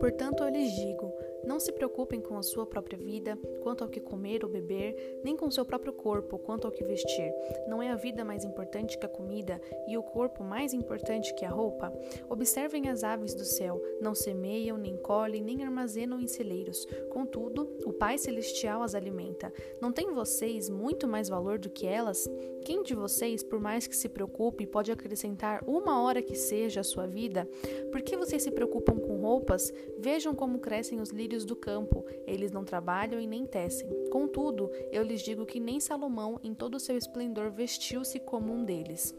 Portanto, eu lhes digo: não se preocupem com a sua própria vida, quanto ao que comer ou beber, nem com seu próprio corpo, quanto ao que vestir. Não é a vida mais importante que a comida e o corpo mais importante que a roupa? Observem as aves do céu: não semeiam, nem colhem, nem armazenam em celeiros. Contudo, o Pai Celestial as alimenta. Não têm vocês muito mais valor do que elas? Quem de vocês, por mais que se preocupe, pode acrescentar uma hora que seja à sua vida? Por que vocês se preocupam com roupas? Vejam como crescem os lírios do campo, eles não trabalham e nem tecem. Contudo, eu lhes digo que nem Salomão, em todo o seu esplendor, vestiu-se como um deles.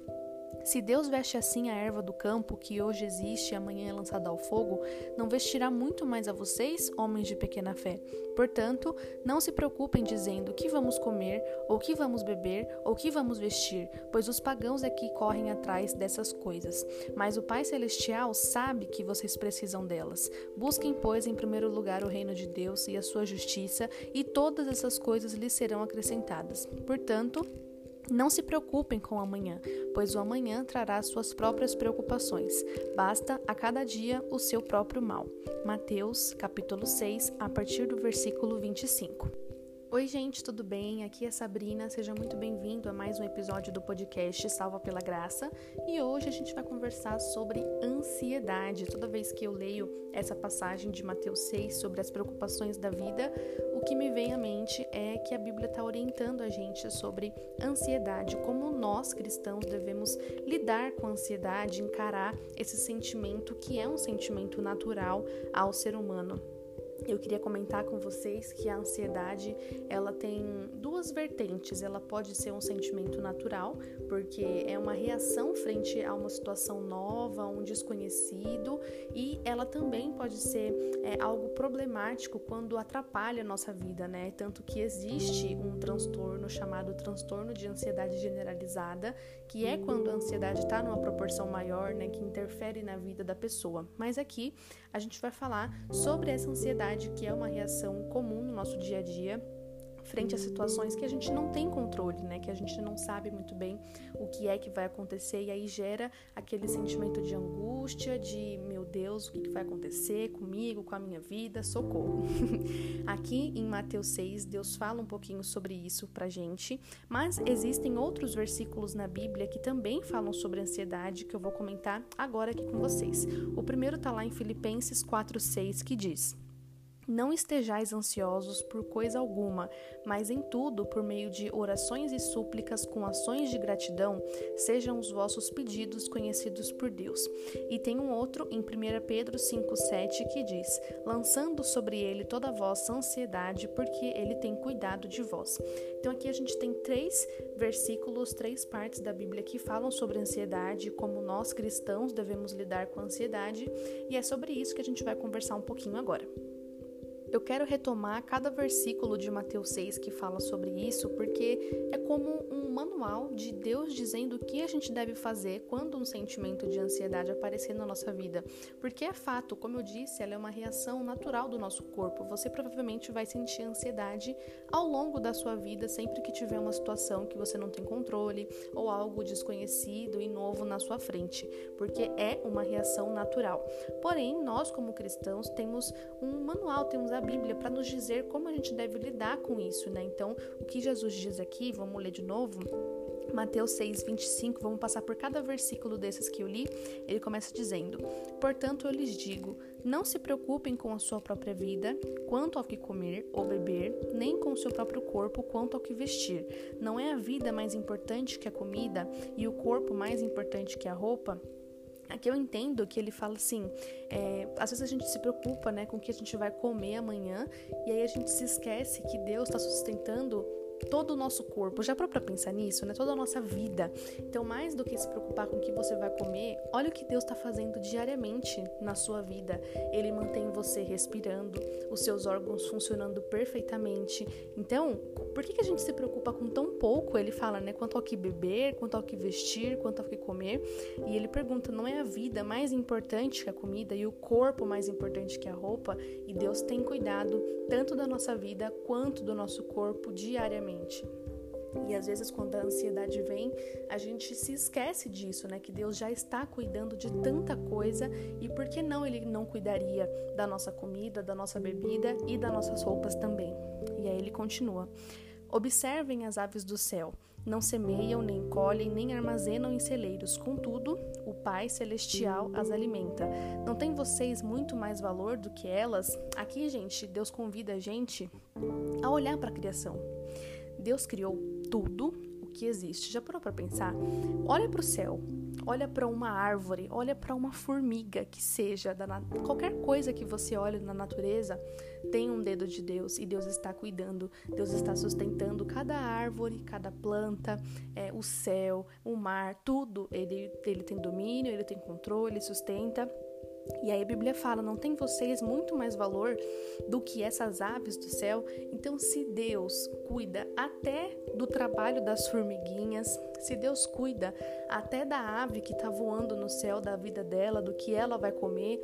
Se Deus veste assim a erva do campo, que hoje existe e amanhã é lançada ao fogo, não vestirá muito mais a vocês, homens de pequena fé. Portanto, não se preocupem dizendo o que vamos comer, ou que vamos beber, ou que vamos vestir, pois os pagãos é que correm atrás dessas coisas. Mas o Pai Celestial sabe que vocês precisam delas. Busquem, pois, em primeiro lugar o reino de Deus e a sua justiça, e todas essas coisas lhes serão acrescentadas. Portanto, não se preocupem com o amanhã, pois o amanhã trará suas próprias preocupações. Basta a cada dia o seu próprio mal. Mateus, capítulo 6, a partir do versículo 25. Oi, gente, tudo bem? Aqui é Sabrina. Seja muito bem-vindo a mais um episódio do podcast Salva pela Graça. E hoje a gente vai conversar sobre ansiedade. Toda vez que eu leio essa passagem de Mateus 6 sobre as preocupações da vida, o que me vem à mente é que a Bíblia está orientando a gente sobre ansiedade, como nós cristãos devemos lidar com a ansiedade, encarar esse sentimento que é um sentimento natural ao ser humano eu queria comentar com vocês que a ansiedade ela tem duas vertentes. Ela pode ser um sentimento natural, porque é uma reação frente a uma situação nova, um desconhecido, e ela também pode ser é, algo problemático quando atrapalha a nossa vida, né? Tanto que existe um transtorno chamado transtorno de ansiedade generalizada, que é quando a ansiedade está numa proporção maior, né, que interfere na vida da pessoa. Mas aqui a gente vai falar sobre essa ansiedade que é uma reação comum no nosso dia a dia frente a situações que a gente não tem controle, né? Que a gente não sabe muito bem o que é que vai acontecer e aí gera aquele sentimento de angústia, de meu Deus, o que, que vai acontecer comigo, com a minha vida, socorro. Aqui em Mateus 6, Deus fala um pouquinho sobre isso pra gente, mas existem outros versículos na Bíblia que também falam sobre ansiedade que eu vou comentar agora aqui com vocês. O primeiro tá lá em Filipenses 4:6 que diz: não estejais ansiosos por coisa alguma, mas em tudo, por meio de orações e súplicas com ações de gratidão, sejam os vossos pedidos conhecidos por Deus. E tem um outro em 1 Pedro 5,7 que diz: Lançando sobre ele toda a vossa ansiedade, porque ele tem cuidado de vós. Então aqui a gente tem três versículos, três partes da Bíblia que falam sobre ansiedade, como nós cristãos devemos lidar com a ansiedade, e é sobre isso que a gente vai conversar um pouquinho agora. Eu quero retomar cada versículo de Mateus 6 que fala sobre isso, porque é como um manual de Deus dizendo o que a gente deve fazer quando um sentimento de ansiedade aparecer na nossa vida. Porque é fato, como eu disse, ela é uma reação natural do nosso corpo. Você provavelmente vai sentir ansiedade ao longo da sua vida, sempre que tiver uma situação que você não tem controle ou algo desconhecido e novo na sua frente, porque é uma reação natural. Porém, nós como cristãos temos um manual, temos a Bíblia para nos dizer como a gente deve lidar com isso, né? Então, o que Jesus diz aqui, vamos ler de novo. Mateus 6, 25, vamos passar por cada versículo desses que eu li. Ele começa dizendo: Portanto, eu lhes digo: não se preocupem com a sua própria vida, quanto ao que comer ou beber, nem com o seu próprio corpo, quanto ao que vestir. Não é a vida mais importante que a comida e o corpo mais importante que a roupa? Aqui eu entendo que ele fala assim, é, às vezes a gente se preocupa né, com o que a gente vai comer amanhã e aí a gente se esquece que Deus está sustentando todo o nosso corpo. Já para pensar nisso, né? Toda a nossa vida. Então, mais do que se preocupar com o que você vai comer, olha o que Deus está fazendo diariamente na sua vida. Ele mantém você respirando, os seus órgãos funcionando perfeitamente. Então, por que, que a gente se preocupa com tão pouco? Ele fala, né? Quanto ao que beber, quanto ao que vestir, quanto ao que comer. E ele pergunta: não é a vida mais importante que a comida e o corpo mais importante que a roupa? E Deus tem cuidado tanto da nossa vida quanto do nosso corpo diariamente. E às vezes quando a ansiedade vem, a gente se esquece disso, né? Que Deus já está cuidando de tanta coisa e por que não ele não cuidaria da nossa comida, da nossa bebida e das nossas roupas também? E aí ele continua: Observem as aves do céu. Não semeiam, nem colhem, nem armazenam em celeiros. Contudo, o Pai Celestial as alimenta. Não tem vocês muito mais valor do que elas? Aqui, gente, Deus convida a gente a olhar para a criação. Deus criou tudo o que existe. Já parou para pensar? Olha para o céu, olha para uma árvore, olha para uma formiga que seja, qualquer coisa que você olhe na natureza tem um dedo de Deus e Deus está cuidando, Deus está sustentando cada árvore, cada planta, é, o céu, o mar, tudo. Ele, ele tem domínio, ele tem controle, ele sustenta. E aí a Bíblia fala: não tem vocês muito mais valor do que essas aves do céu? Então, se Deus cuida até do trabalho das formiguinhas, se Deus cuida até da ave que está voando no céu, da vida dela, do que ela vai comer,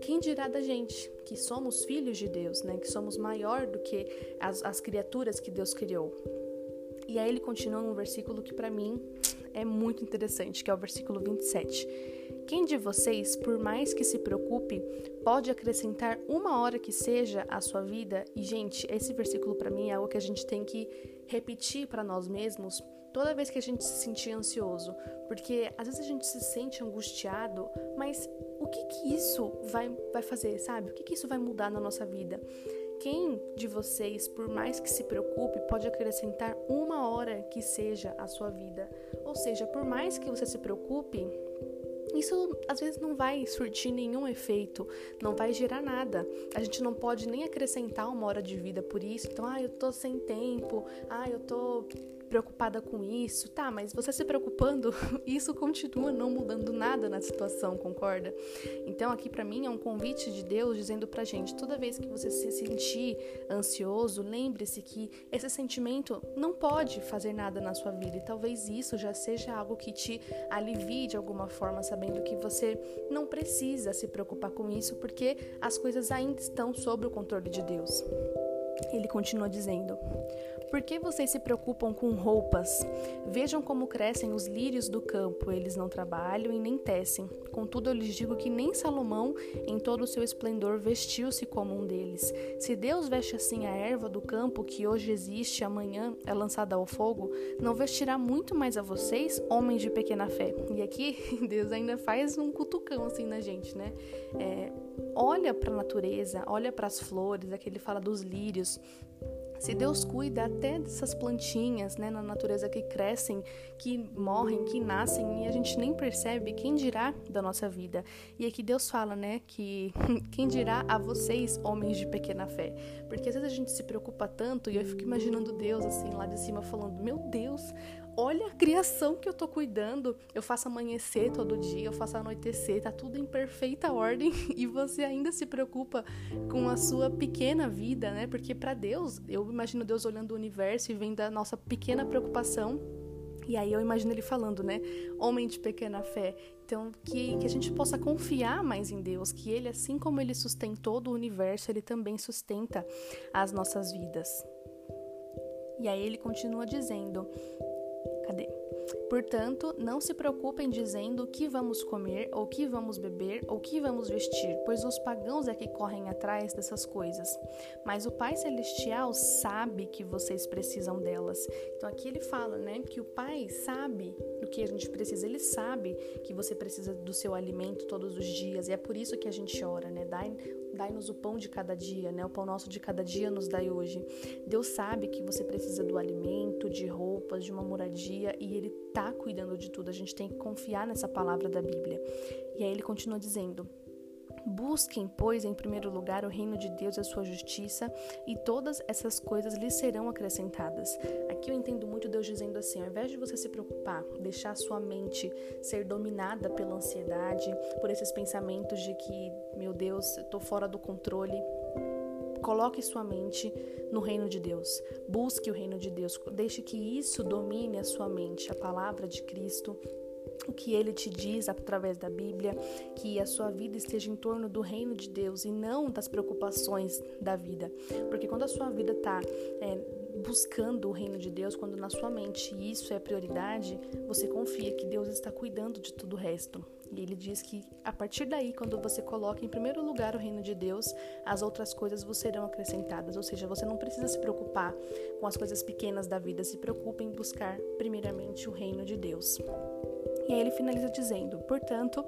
quem dirá da gente, que somos filhos de Deus, né? que somos maior do que as, as criaturas que Deus criou? E aí ele continua num versículo que para mim é muito interessante, que é o versículo 27. Quem de vocês, por mais que se preocupe, pode acrescentar uma hora que seja à sua vida? E, gente, esse versículo para mim é algo que a gente tem que repetir para nós mesmos toda vez que a gente se sentir ansioso, porque às vezes a gente se sente angustiado, mas o que que isso vai, vai fazer, sabe? O que que isso vai mudar na nossa vida? Quem de vocês, por mais que se preocupe, pode acrescentar uma hora que seja à sua vida? Ou seja, por mais que você se preocupe, isso às vezes não vai surtir nenhum efeito, não vai gerar nada. A gente não pode nem acrescentar uma hora de vida por isso. Então, ah, eu tô sem tempo, ah, eu tô preocupada com isso, tá, mas você se preocupando, isso continua não mudando nada na situação, concorda? Então aqui para mim é um convite de Deus dizendo pra gente, toda vez que você se sentir ansioso, lembre-se que esse sentimento não pode fazer nada na sua vida e talvez isso já seja algo que te alivie de alguma forma, sabendo que você não precisa se preocupar com isso porque as coisas ainda estão sob o controle de Deus. Ele continua dizendo: por que vocês se preocupam com roupas? Vejam como crescem os lírios do campo, eles não trabalham e nem tecem. Contudo, eu lhes digo que nem Salomão, em todo o seu esplendor, vestiu-se como um deles. Se Deus veste assim a erva do campo, que hoje existe, amanhã é lançada ao fogo, não vestirá muito mais a vocês, homens de pequena fé. E aqui Deus ainda faz um cutucão assim na gente, né? É, olha para a natureza, olha para as flores, aqui ele fala dos lírios. Se Deus cuida até dessas plantinhas né, na natureza que crescem, que morrem, que nascem e a gente nem percebe, quem dirá da nossa vida? E aqui Deus fala, né, que quem dirá a vocês, homens de pequena fé? Porque às vezes a gente se preocupa tanto e eu fico imaginando Deus assim lá de cima falando: Meu Deus, olha a criação que eu tô cuidando. Eu faço amanhecer todo dia, eu faço anoitecer, tá tudo em perfeita ordem e você ainda se preocupa com a sua pequena vida, né? Porque para Deus, eu imagino Deus olhando o universo e vendo a nossa pequena preocupação. E aí eu imagino ele falando, né? Homem de pequena fé. Então, que, que a gente possa confiar mais em Deus, que Ele, assim como Ele sustentou o universo, Ele também sustenta as nossas vidas. E aí ele continua dizendo: Cadê? Portanto, não se preocupem dizendo o que vamos comer, ou o que vamos beber, ou o que vamos vestir, pois os pagãos é que correm atrás dessas coisas. Mas o Pai Celestial sabe que vocês precisam delas. Então aqui ele fala, né, que o Pai sabe do que a gente precisa. Ele sabe que você precisa do seu alimento todos os dias, e é por isso que a gente ora, né? Dai Dai-nos o pão de cada dia, né? O pão nosso de cada dia nos dai hoje. Deus sabe que você precisa do alimento, de roupas, de uma moradia e Ele tá cuidando de tudo. A gente tem que confiar nessa palavra da Bíblia. E aí ele continua dizendo: Busquem, pois, em primeiro lugar o reino de Deus e a sua justiça, e todas essas coisas lhes serão acrescentadas. Aqui eu entendo muito Deus dizendo assim: ao invés de você se preocupar, deixar sua mente ser dominada pela ansiedade, por esses pensamentos de que, meu Deus, estou fora do controle, coloque sua mente no reino de Deus. Busque o reino de Deus. Deixe que isso domine a sua mente, a palavra de Cristo, o que ele te diz através da Bíblia, que a sua vida esteja em torno do reino de Deus e não das preocupações da vida. Porque quando a sua vida está é, buscando o reino de Deus, quando na sua mente isso é prioridade, você confia que Deus está cuidando de tudo o resto. E ele diz que a partir daí, quando você coloca em primeiro lugar o reino de Deus, as outras coisas vos serão acrescentadas. Ou seja, você não precisa se preocupar com as coisas pequenas da vida, se preocupe em buscar primeiramente o reino de Deus. E aí ele finaliza dizendo: Portanto,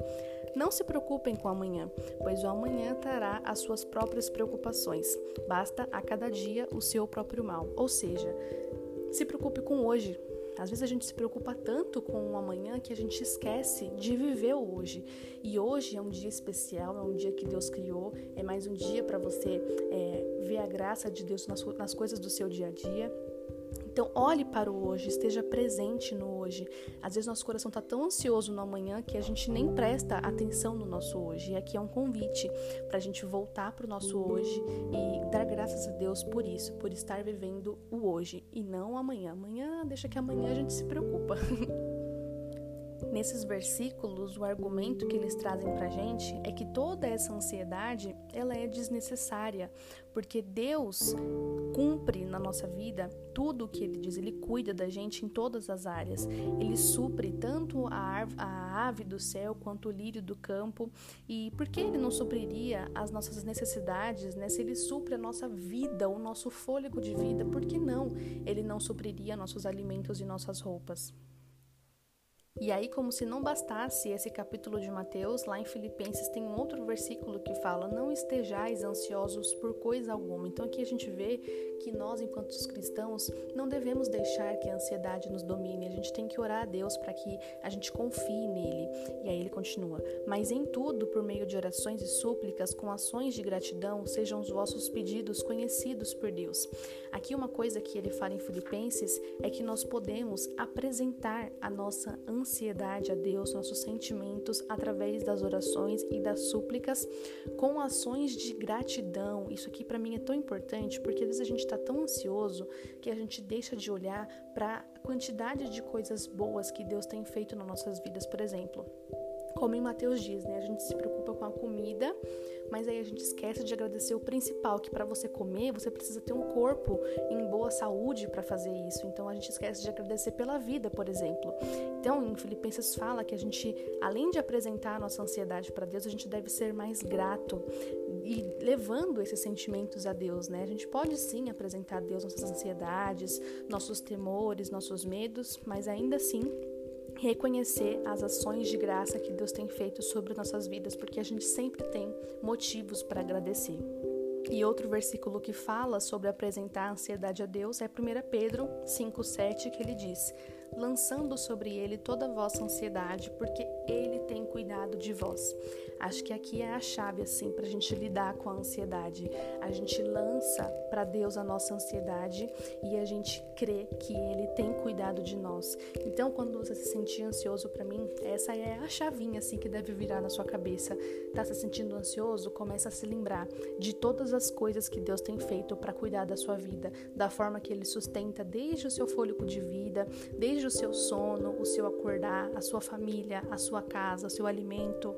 não se preocupem com o amanhã, pois o amanhã trará as suas próprias preocupações. Basta a cada dia o seu próprio mal. Ou seja, se preocupe com hoje. Às vezes a gente se preocupa tanto com o amanhã que a gente esquece de viver o hoje. E hoje é um dia especial, é um dia que Deus criou, é mais um dia para você é, ver a graça de Deus nas, nas coisas do seu dia a dia. Então, olhe para o hoje, esteja presente no hoje. Às vezes, nosso coração está tão ansioso no amanhã que a gente nem presta atenção no nosso hoje. E aqui é um convite para a gente voltar para o nosso hoje e dar graças a Deus por isso, por estar vivendo o hoje e não amanhã. Amanhã, deixa que amanhã a gente se preocupa. Nesses versículos, o argumento que eles trazem para a gente é que toda essa ansiedade ela é desnecessária, porque Deus cumpre na nossa vida tudo o que Ele diz, Ele cuida da gente em todas as áreas. Ele supre tanto a, a ave do céu quanto o lírio do campo. E por que Ele não supriria as nossas necessidades, né? Se Ele supre a nossa vida, o nosso fôlego de vida, por que não Ele não supriria nossos alimentos e nossas roupas? E aí, como se não bastasse esse capítulo de Mateus, lá em Filipenses tem um outro versículo que fala: Não estejais ansiosos por coisa alguma. Então, aqui a gente vê que nós, enquanto cristãos, não devemos deixar que a ansiedade nos domine. A gente tem que orar a Deus para que a gente confie nele. E aí ele continua: Mas em tudo, por meio de orações e súplicas, com ações de gratidão, sejam os vossos pedidos conhecidos por Deus. Aqui, uma coisa que ele fala em Filipenses é que nós podemos apresentar a nossa ansiedade ansiedade a Deus, nossos sentimentos, através das orações e das súplicas, com ações de gratidão. Isso aqui para mim é tão importante porque às vezes a gente está tão ansioso que a gente deixa de olhar para a quantidade de coisas boas que Deus tem feito nas nossas vidas, por exemplo. Como em Mateus diz, né? A gente se preocupa com a comida, mas aí a gente esquece de agradecer o principal, que para você comer, você precisa ter um corpo em boa saúde para fazer isso. Então a gente esquece de agradecer pela vida, por exemplo. Então, em Filipenses fala que a gente, além de apresentar a nossa ansiedade para Deus, a gente deve ser mais grato e levando esses sentimentos a Deus, né? A gente pode sim apresentar a Deus nossas ansiedades, nossos temores, nossos medos, mas ainda assim reconhecer as ações de graça que Deus tem feito sobre nossas vidas, porque a gente sempre tem motivos para agradecer. E outro versículo que fala sobre apresentar a ansiedade a Deus é 1 Pedro 5,7, que ele diz: lançando sobre ele toda a vossa ansiedade, porque ele tem cuidado de vós. Acho que aqui é a chave assim para a gente lidar com a ansiedade. A gente lança para Deus a nossa ansiedade e a gente crê que ele tem cuidado de nós. Então, quando você se sentir ansioso para mim, essa é a chavinha assim que deve virar na sua cabeça. Tá se sentindo ansioso? Começa a se lembrar de todas as coisas que Deus tem feito para cuidar da sua vida, da forma que ele sustenta desde o seu fôlego de vida, desde o seu sono, o seu acordar, a sua família, a sua casa, o seu alimento.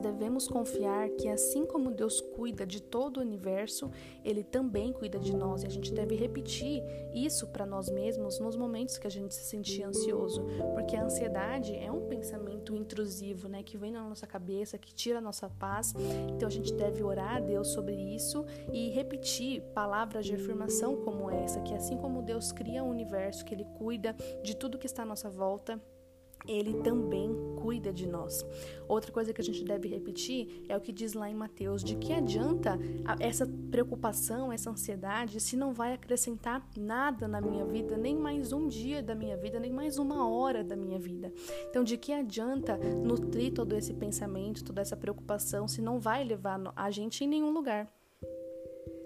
Devemos confiar que, assim como Deus cuida de todo o universo, Ele também cuida de nós e a gente deve repetir isso para nós mesmos nos momentos que a gente se sentir ansioso, porque a ansiedade é um pensamento intrusivo, né, que vem na nossa cabeça, que tira a nossa paz. Então a gente deve orar a Deus sobre isso e repetir palavras de afirmação como essa, que assim como Deus cria o universo, que Ele cuida de tudo que está à nossa volta, ele também cuida de nós. Outra coisa que a gente deve repetir é o que diz lá em Mateus: de que adianta essa preocupação, essa ansiedade, se não vai acrescentar nada na minha vida, nem mais um dia da minha vida, nem mais uma hora da minha vida. Então, de que adianta nutrir todo esse pensamento, toda essa preocupação, se não vai levar a gente em nenhum lugar?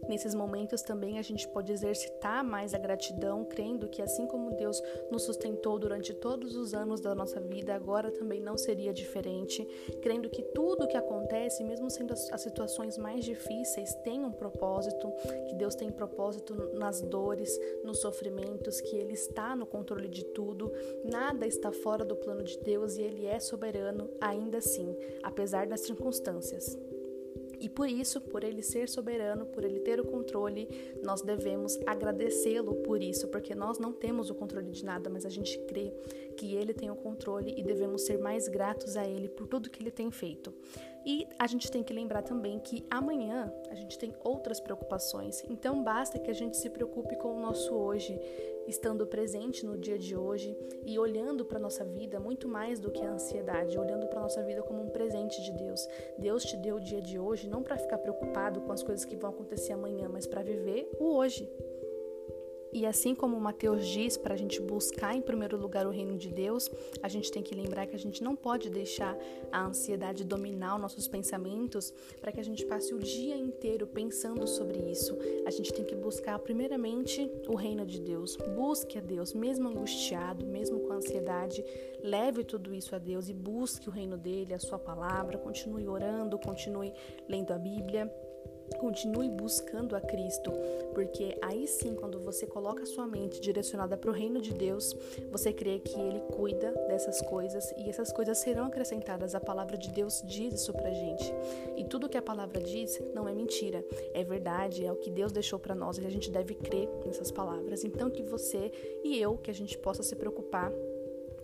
Nesses momentos também a gente pode exercitar mais a gratidão, crendo que assim como Deus nos sustentou durante todos os anos da nossa vida, agora também não seria diferente, crendo que tudo que acontece, mesmo sendo as situações mais difíceis, tem um propósito, que Deus tem propósito nas dores, nos sofrimentos, que Ele está no controle de tudo, nada está fora do plano de Deus e Ele é soberano ainda assim, apesar das circunstâncias. E por isso, por ele ser soberano, por ele ter o controle, nós devemos agradecê-lo por isso, porque nós não temos o controle de nada, mas a gente crê que ele tem o controle e devemos ser mais gratos a ele por tudo que ele tem feito. E a gente tem que lembrar também que amanhã a gente tem outras preocupações. Então basta que a gente se preocupe com o nosso hoje, estando presente no dia de hoje e olhando para nossa vida muito mais do que a ansiedade, olhando para nossa vida como um presente de Deus. Deus te deu o dia de hoje não para ficar preocupado com as coisas que vão acontecer amanhã, mas para viver o hoje. E assim como Mateus diz para a gente buscar em primeiro lugar o reino de Deus, a gente tem que lembrar que a gente não pode deixar a ansiedade dominar os nossos pensamentos para que a gente passe o dia inteiro pensando sobre isso. A gente tem que buscar primeiramente o reino de Deus. Busque a Deus, mesmo angustiado, mesmo com ansiedade, leve tudo isso a Deus e busque o reino dele, a sua palavra, continue orando, continue lendo a Bíblia. Continue buscando a Cristo, porque aí sim, quando você coloca sua mente direcionada para o reino de Deus, você crê que Ele cuida dessas coisas e essas coisas serão acrescentadas. A palavra de Deus diz isso pra gente. E tudo que a palavra diz não é mentira, é verdade, é o que Deus deixou para nós e a gente deve crer nessas palavras. Então, que você e eu, que a gente possa se preocupar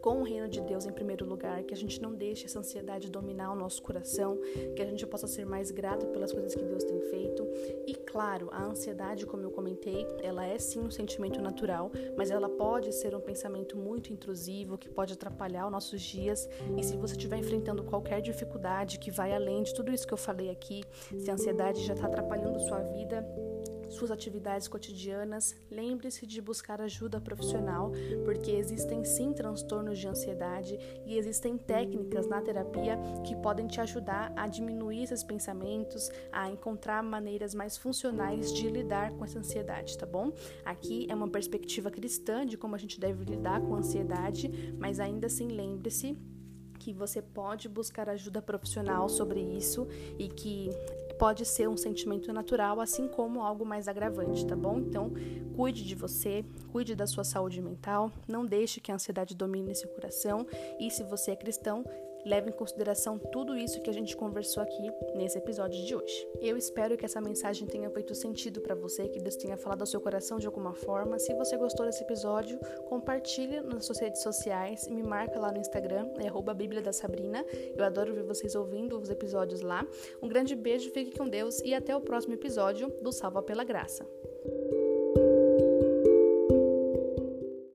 com o reino de Deus em primeiro lugar, que a gente não deixe essa ansiedade dominar o nosso coração, que a gente possa ser mais grato pelas coisas que Deus tem feito. E claro, a ansiedade, como eu comentei, ela é sim um sentimento natural, mas ela pode ser um pensamento muito intrusivo que pode atrapalhar os nossos dias. E se você estiver enfrentando qualquer dificuldade que vai além de tudo isso que eu falei aqui, se a ansiedade já está atrapalhando sua vida, suas atividades cotidianas, lembre-se de buscar ajuda profissional, porque existem sim transtornos de ansiedade e existem técnicas na terapia que podem te ajudar a diminuir esses pensamentos, a encontrar maneiras mais funcionais de lidar com essa ansiedade, tá bom? Aqui é uma perspectiva cristã de como a gente deve lidar com a ansiedade, mas ainda assim lembre-se que você pode buscar ajuda profissional sobre isso e que pode ser um sentimento natural, assim como algo mais agravante, tá bom? Então, cuide de você, cuide da sua saúde mental, não deixe que a ansiedade domine seu coração e se você é cristão, leve em consideração tudo isso que a gente conversou aqui nesse episódio de hoje. Eu espero que essa mensagem tenha feito sentido para você, que Deus tenha falado ao seu coração de alguma forma. Se você gostou desse episódio, compartilhe nas suas redes sociais e me marca lá no Instagram, é Bíblia da Sabrina. Eu adoro ver vocês ouvindo os episódios lá. Um grande beijo, fique com Deus e até o próximo episódio do Salva pela Graça.